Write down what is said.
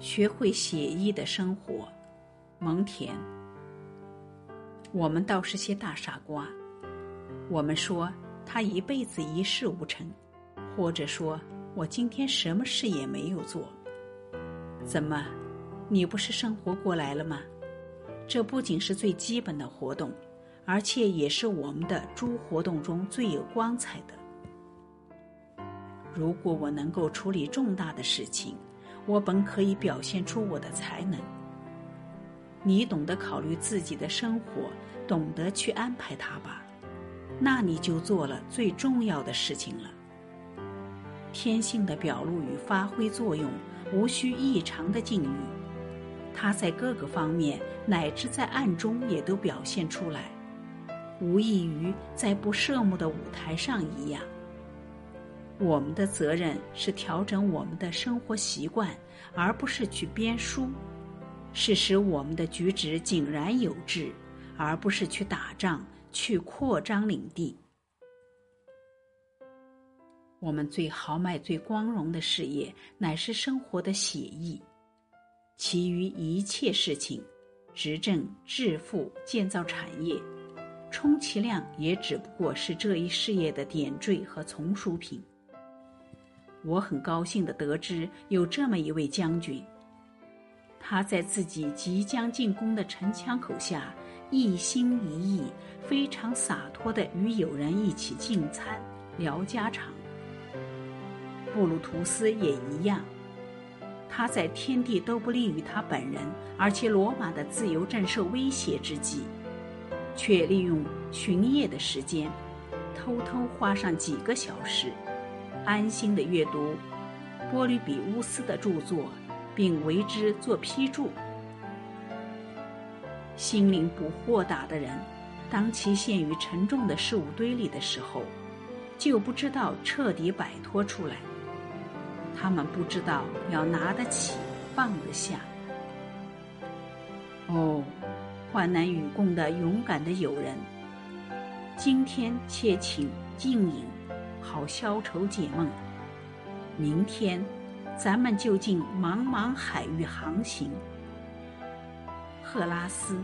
学会写意的生活，蒙恬。我们倒是些大傻瓜。我们说他一辈子一事无成，或者说我今天什么事也没有做。怎么，你不是生活过来了吗？这不仅是最基本的活动，而且也是我们的诸活动中最有光彩的。如果我能够处理重大的事情，我本可以表现出我的才能。你懂得考虑自己的生活，懂得去安排它吧，那你就做了最重要的事情了。天性的表露与发挥作用，无需异常的境遇，它在各个方面乃至在暗中也都表现出来，无异于在不设目的舞台上一样。我们的责任是调整我们的生活习惯，而不是去编书；是使我们的举止井然有致，而不是去打仗、去扩张领地。我们最豪迈、最光荣的事业，乃是生活的写意。其余一切事情，执政、致富、建造产业，充其量也只不过是这一事业的点缀和从属品。我很高兴的得知有这么一位将军，他在自己即将进攻的城墙口下，一心一意、非常洒脱的与友人一起进餐、聊家常。布鲁图斯也一样，他在天地都不利于他本人，而且罗马的自由正受威胁之际，却利用巡夜的时间，偷偷花上几个小时。安心的阅读波吕比乌斯的著作，并为之做批注。心灵不豁达的人，当其陷于沉重的事物堆里的时候，就不知道彻底摆脱出来。他们不知道要拿得起，放得下。哦，患难与共的勇敢的友人，今天且请静饮。好消愁解梦。明天，咱们就进茫茫海域航行。赫拉斯。